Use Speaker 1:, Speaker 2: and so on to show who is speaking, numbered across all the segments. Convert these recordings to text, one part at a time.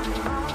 Speaker 1: Bye.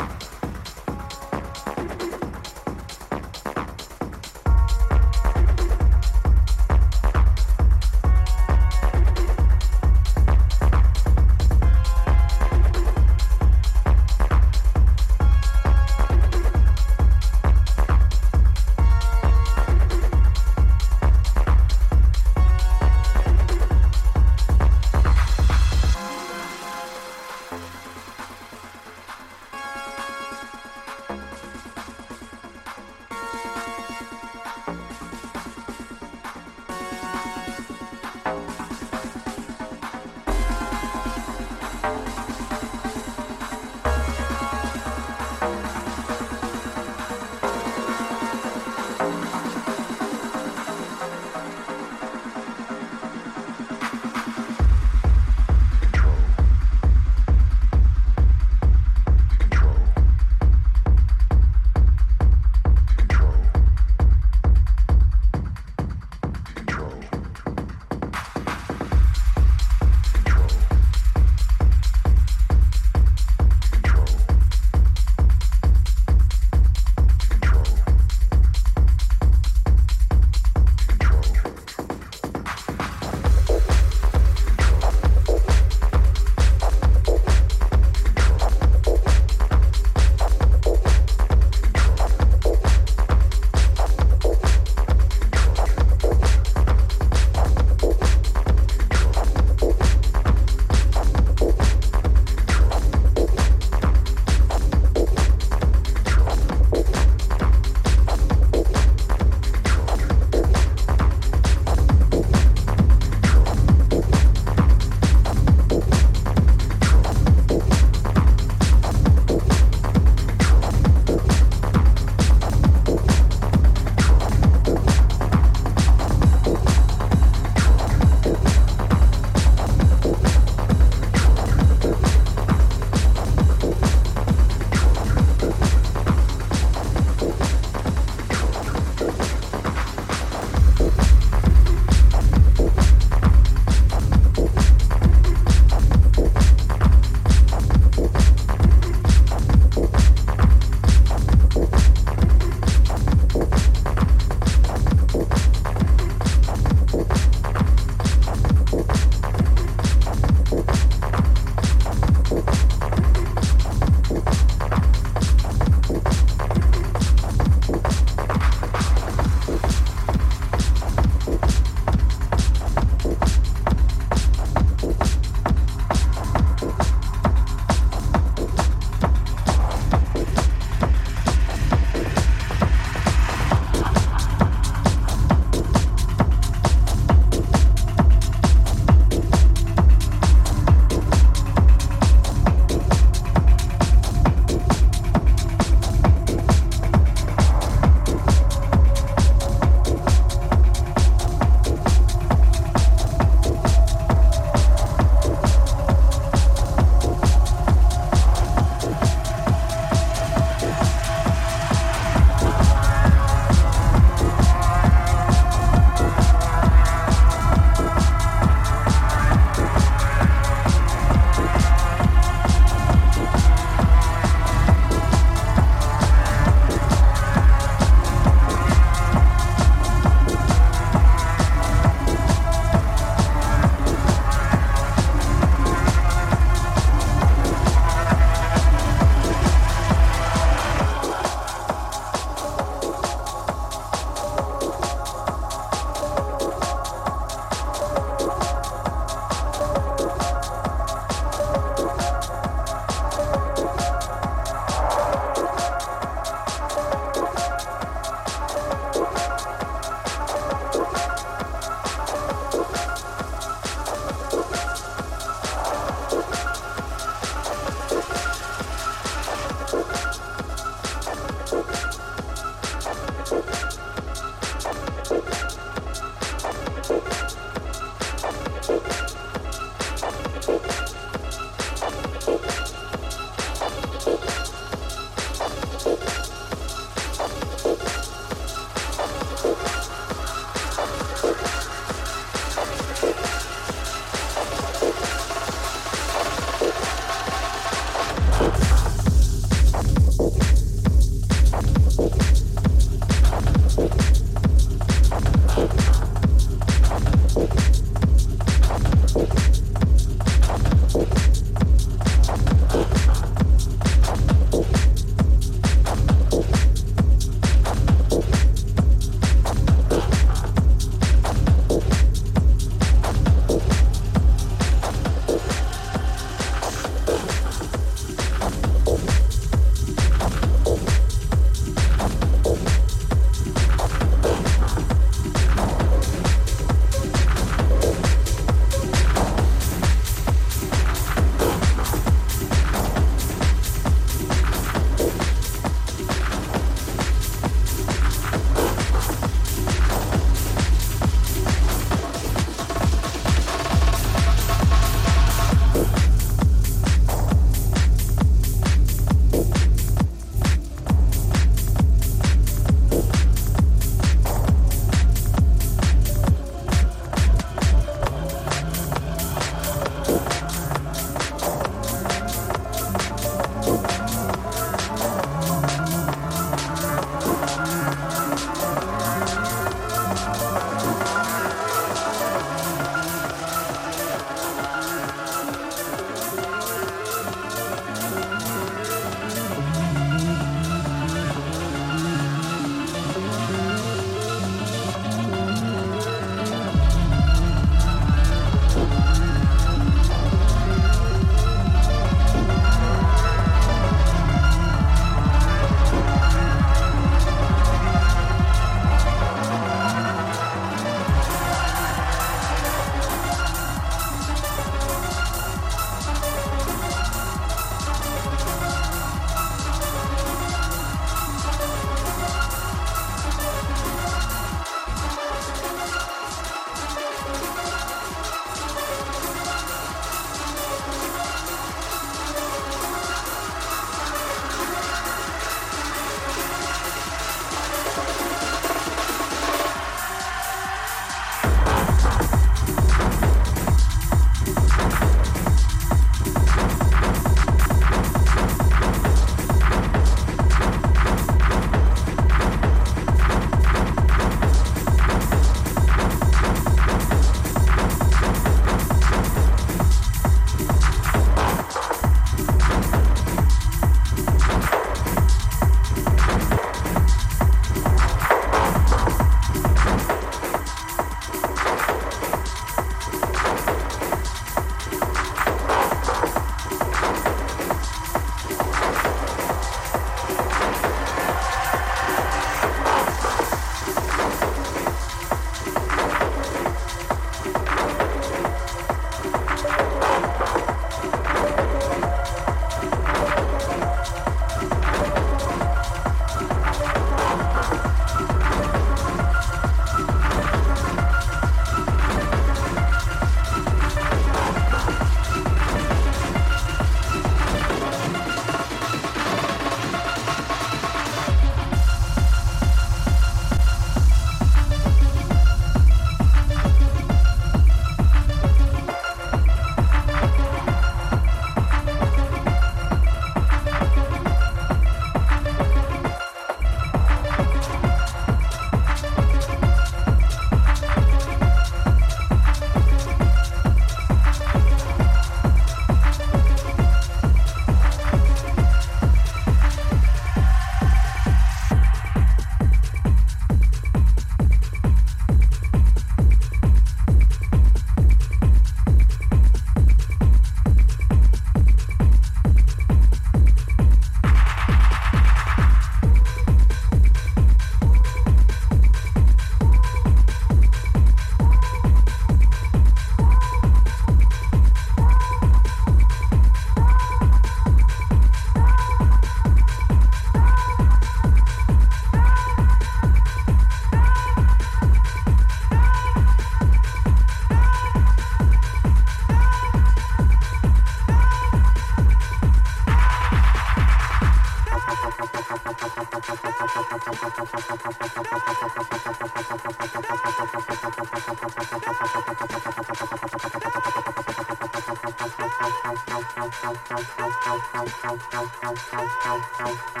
Speaker 1: Thank